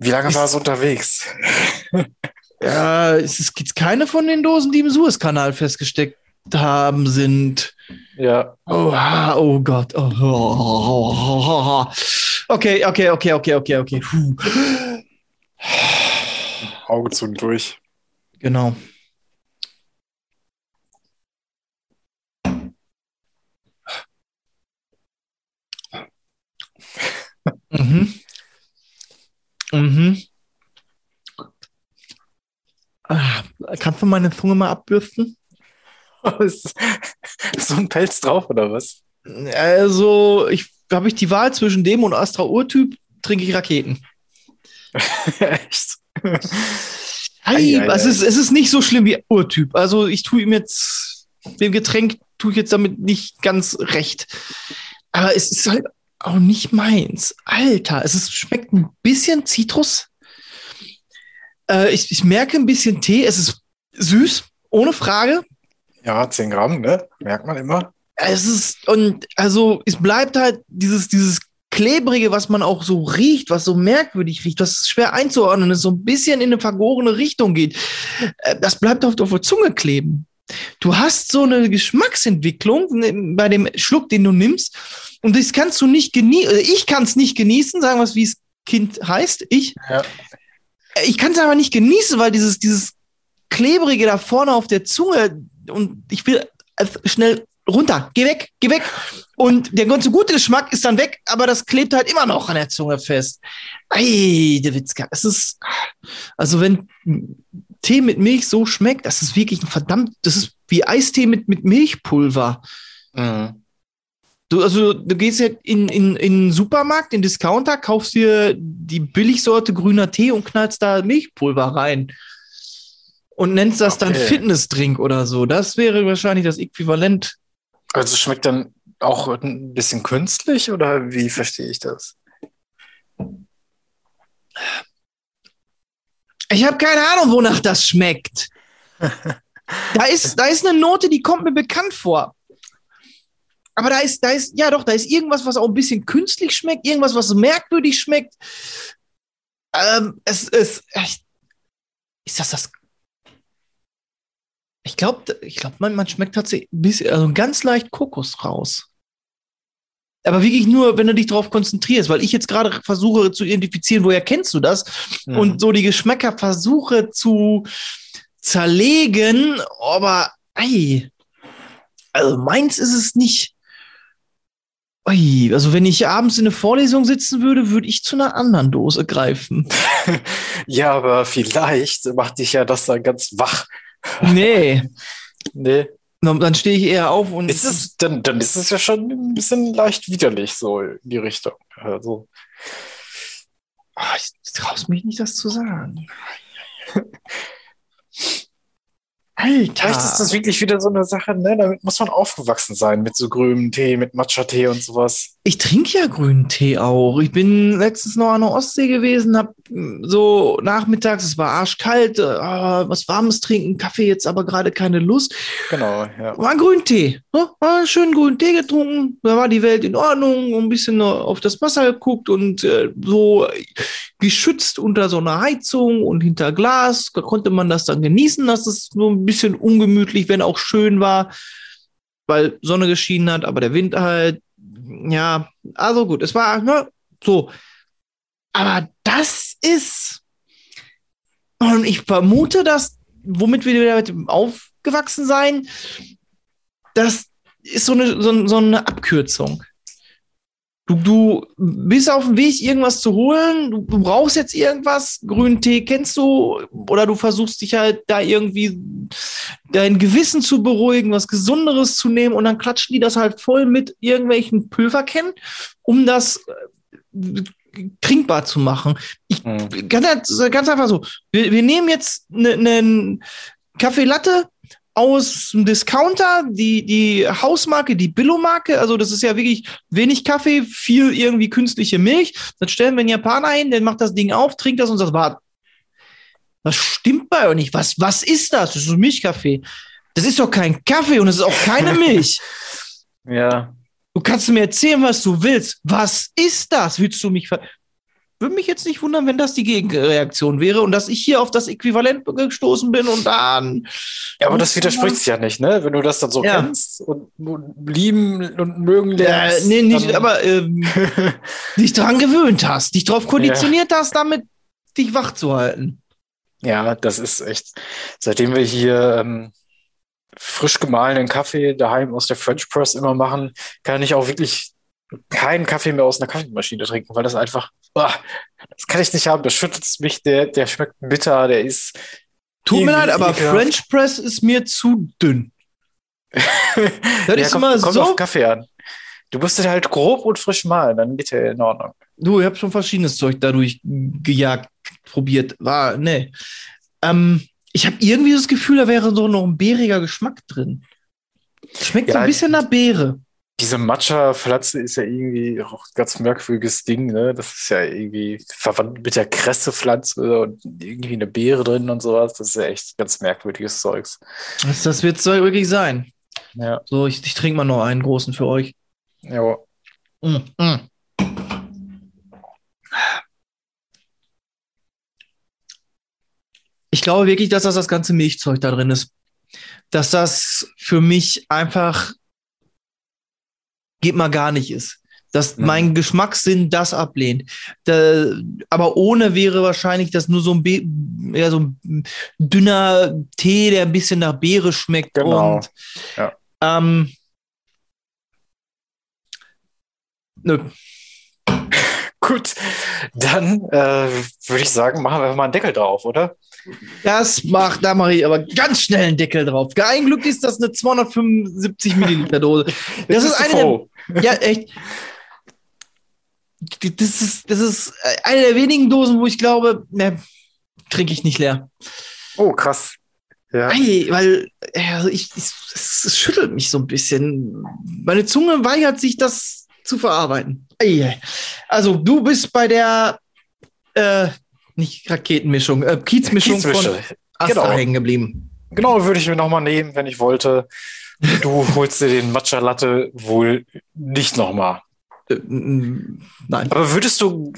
Wie lange war es unterwegs? Ja, es ist gibt's keine von den Dosen, die im Suezkanal festgesteckt haben, sind. Ja. Oha, oh Gott. Oh, oh, oh, oh, oh, oh. Okay, okay, okay, okay, okay, okay. Puh. Auge zu und durch. Genau. Mhm. Mhm. Ah, kannst du meine Zunge mal abbürsten? ist so ein Pelz drauf oder was? Also, ich habe ich die Wahl zwischen dem und Astra Urtyp, trinke ich Raketen. Echt? Ei, es, ist, es ist nicht so schlimm wie Urtyp. Also, ich tue ihm jetzt, dem Getränk tue ich jetzt damit nicht ganz recht. Aber es ist halt auch nicht meins. Alter, es ist, schmeckt ein bisschen Zitrus. Äh, ich, ich merke ein bisschen Tee. Es ist süß, ohne Frage. Ja, 10 Gramm, ne? Merkt man immer. Es ist, und also es bleibt halt dieses, dieses Klebrige, was man auch so riecht, was so merkwürdig riecht, was schwer einzuordnen ist, so ein bisschen in eine vergorene Richtung geht. Äh, Das bleibt auf der Zunge kleben. Du hast so eine Geschmacksentwicklung ne, bei dem Schluck, den du nimmst, und das kannst du nicht genießen. Ich kann es nicht genießen, sagen wir es, wie es Kind heißt. Ich. Ja. Ich kann es aber nicht genießen, weil dieses, dieses Klebrige da vorne auf der Zunge und ich will äh, schnell runter, geh weg, geh weg. Und der ganze gute Geschmack ist dann weg, aber das klebt halt immer noch an der Zunge fest. Ei, der Witzka, es ist, also wenn Tee mit Milch so schmeckt, das ist wirklich ein verdammt, das ist wie Eistee mit, mit Milchpulver. Mhm. Du, also, du gehst ja in, in, in den Supermarkt, in den Discounter, kaufst dir die Billigsorte grüner Tee und knallst da Milchpulver rein. Und nennst das dann Okay. Fitnessdrink oder so. Das wäre wahrscheinlich das Äquivalent. Also schmeckt dann auch ein bisschen künstlich oder wie verstehe ich das? Ich habe keine Ahnung, wonach das schmeckt. da, ist, da ist eine Note, die kommt mir bekannt vor. Aber da ist, da ist, ja doch, da ist irgendwas, was auch ein bisschen künstlich schmeckt, irgendwas, was merkwürdig schmeckt. Ähm, es ist, echt- ist das das? Ich glaube, ich glaube, man, man schmeckt tatsächlich ein bisschen, also ganz leicht Kokos raus. Aber wirklich nur, wenn du dich darauf konzentrierst, weil ich jetzt gerade versuche zu identifizieren, woher kennst du das? Mhm. und so die Geschmäcker versuche zu zerlegen, aber ei, also meins ist es nicht. Ui, also wenn ich abends in eine Vorlesung sitzen würde, würde ich zu einer anderen Dose greifen. Ja, aber vielleicht macht dich ja das dann ganz wach. Nee, Nee. dann stehe ich eher auf und Ist es, dann, dann ist es ja schon ein bisschen leicht widerlich, so in die Richtung. Also, Ah, ich traue mich nicht, das zu sagen. Alter. Vielleicht ist das wirklich wieder so eine Sache, ne? Damit muss man aufgewachsen sein mit so grünem Tee, mit Matcha-Tee und sowas. Ich trinke ja grünen Tee auch. Ich bin letztens noch an der Ostsee gewesen, hab mm, so nachmittags, es war arschkalt, äh, was Warmes trinken, Kaffee jetzt aber gerade keine Lust. Genau, ja. War ein grünen Tee. Ne? War schönen grünen Tee getrunken. Da war die Welt in Ordnung, ein bisschen auf das Wasser geguckt und äh, so geschützt unter so einer Heizung und hinter Glas. Da konnte man das dann genießen, dass es so ein bisschen ungemütlich, wenn auch schön war, weil Sonne geschienen hat, aber der Wind halt, ja, also gut, es war ne, so. Aber das ist, und ich vermute, dass, womit wir wieder mit dem aufgewachsen sein, das ist so eine, so, so eine Abkürzung. Du, du bist auf dem Weg, irgendwas zu holen, du, du brauchst jetzt irgendwas, grünen Tee kennst du, oder du versuchst dich halt da irgendwie dein Gewissen zu beruhigen, was Gesunderes zu nehmen. Und dann klatschen die das halt voll mit irgendwelchen Pülverkennen, um das äh, trinkbar zu machen. Ich, Mhm. ganz, ganz einfach so, wir, wir nehmen jetzt einen ne Kaffee Latte aus dem Discounter, die, die Hausmarke, die Billo-Marke, also das ist ja wirklich wenig Kaffee, viel irgendwie künstliche Milch. Dann stellen wir einen Japaner hin, der macht das Ding auf, trinkt das und sagt, warte, was stimmt bei euch nicht? Was, was ist das? Das ist ein Milchkaffee. Das ist doch kein Kaffee und es ist auch keine Milch. Ja. Du kannst mir erzählen, was du willst. Was ist das? Willst du mich ver würde mich jetzt nicht wundern, wenn das die Gegenreaktion wäre und dass ich hier auf das Äquivalent gestoßen bin und dann. Ja, aber das widerspricht sich ja nicht, ne? Wenn du das dann so Ja. kennst und lieben und mögen Ja, lernst. nee, nicht, aber ähm, dich dran gewöhnt hast, dich darauf konditioniert hast, damit dich wach zu halten. Ja, das ist echt. Seitdem wir hier ähm, frisch gemahlenen Kaffee daheim aus der French Press immer machen, kann ich auch wirklich keinen Kaffee mehr aus einer Kaffeemaschine trinken, weil das einfach, das kann ich nicht haben. Das schüttelt mich, der, der schmeckt bitter, der ist. Tut mir leid, aber ekelhaft. French Press ist mir zu dünn. Das ja, ist kommt, immer kommt so. auf Kaffee an. Du musst den halt grob und frisch malen, dann geht der in Ordnung. Du, ich habe schon verschiedenes Zeug dadurch gejagt, probiert. War, ne. Ähm, ich habe irgendwie das Gefühl, da wäre so noch ein beeriger Geschmack drin. Schmeckt so Ja, ein bisschen nach Beere. Diese Matcha-Pflanze ist ja irgendwie auch ein ganz merkwürdiges Ding, ne? Das ist ja irgendwie verwandt mit der Kressepflanze und irgendwie eine Beere drin und sowas. Das ist ja echt ganz merkwürdiges Zeugs. Das, das wird Zeug wirklich sein. Ja, So, ich, ich trinke mal noch einen großen für euch. ja. Mm, mm. Ich glaube wirklich, dass das das ganze Milchzeug da drin ist. Dass das für mich einfach geht mal gar nicht ist. Dass Mhm. mein Geschmackssinn das ablehnt. Da, aber ohne wäre wahrscheinlich das nur so ein, Be ja, so ein dünner Tee, der ein bisschen nach Beere schmeckt. Genau. Und, Ja. ähm, nö. Gut, dann äh, würde ich sagen, machen wir mal einen Deckel drauf, oder? Das macht, da mache ich aber ganz schnell einen Deckel drauf. Ein Glück ist das eine 275 Milliliter Dose. Das ist eine froh. der, ja, echt. Das ist, das ist eine der wenigen Dosen, wo ich glaube, ne, trinke ich nicht leer. Oh, krass. Ja. Ei, weil äh, also ich, ich, es, es schüttelt mich so ein bisschen. Meine Zunge weigert sich, das zu verarbeiten. Ei, ei. Also du bist bei der äh, nicht Raketenmischung, äh, Kiezmischung von Kiezmische. Asta Genau. hängen geblieben. Genau, würde ich mir nochmal nehmen, wenn ich wollte. Du holst dir den Matcha Latte wohl nicht nochmal. Äh, nein. Aber würdest du,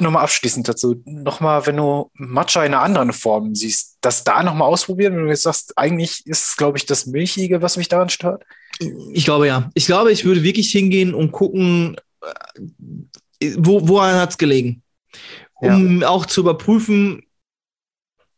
nochmal abschließend dazu, nochmal, wenn du Matcha in einer anderen Form siehst, das da nochmal ausprobieren, wenn du jetzt sagst, eigentlich ist es, glaube ich, das Milchige, was mich daran stört? Ich glaube ja. Ich glaube, ich würde wirklich hingehen und gucken, äh, wo, woran hat es gelegen. Um auch zu überprüfen,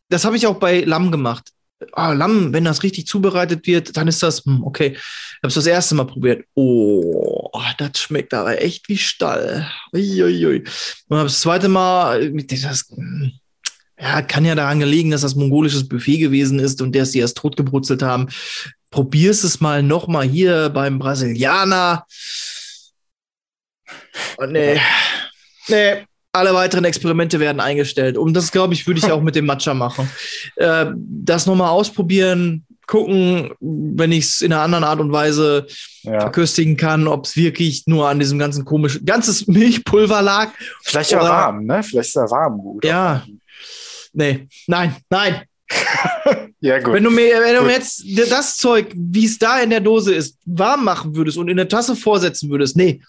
das habe ich auch bei Lamm gemacht. Ah, Lamm, wenn das richtig zubereitet wird, dann ist das, hm, okay. Ich habe es das erste Mal probiert. Oh, das schmeckt aber echt wie Stall. Uiuiui. Und habe das zweite Mal, äh, das, hm, ja, kann ja daran gelegen, dass das mongolisches Buffet gewesen ist und der sie erst totgebrutzelt haben. Probier's es mal noch mal hier beim Brasilianer. Oh, nee. Nee, Alle weiteren Experimente werden eingestellt. Und das, glaube ich, würde ich auch mit dem Matcha machen. Äh, das nochmal ausprobieren, gucken, wenn ich es in einer anderen Art und Weise Ja. verköstigen kann, ob es wirklich nur an diesem ganzen komischen, ganzes Milchpulver lag. Vielleicht ja warm, ne? Vielleicht ist er warm gut. Ja. Nee, nein, nein. Ja, gut. Wenn du mir, wenn du mir jetzt das Zeug, wie es da in der Dose ist, warm machen würdest und in der Tasse vorsetzen würdest, nee.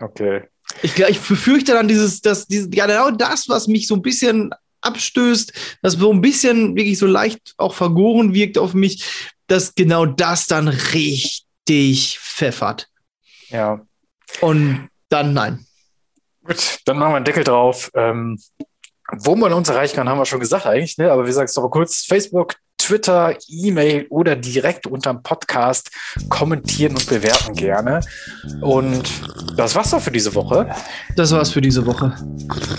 okay. Ich, ich befürchte dann dieses, das, dieses, ja, genau das, was mich so ein bisschen abstößt, das so ein bisschen wirklich so leicht auch vergoren wirkt auf mich, dass genau das dann richtig pfeffert. Ja. Und dann nein. Gut, dann machen wir einen Deckel drauf. Ähm, wo man uns erreichen kann, haben wir schon gesagt eigentlich, ne? aber wir sagen es doch mal kurz. Facebook, Twitter, E-Mail oder direkt unterm Podcast kommentieren und bewerten gerne. Und das war's doch für diese Woche. Das war's für diese Woche.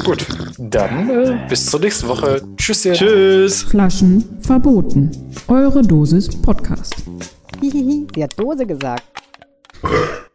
Gut, dann äh, bis zur nächsten Woche. Tschüss. ihr. Tschüss. Flaschen verboten. Eure Dosis Podcast. Hihihi, sie hat Dose gesagt.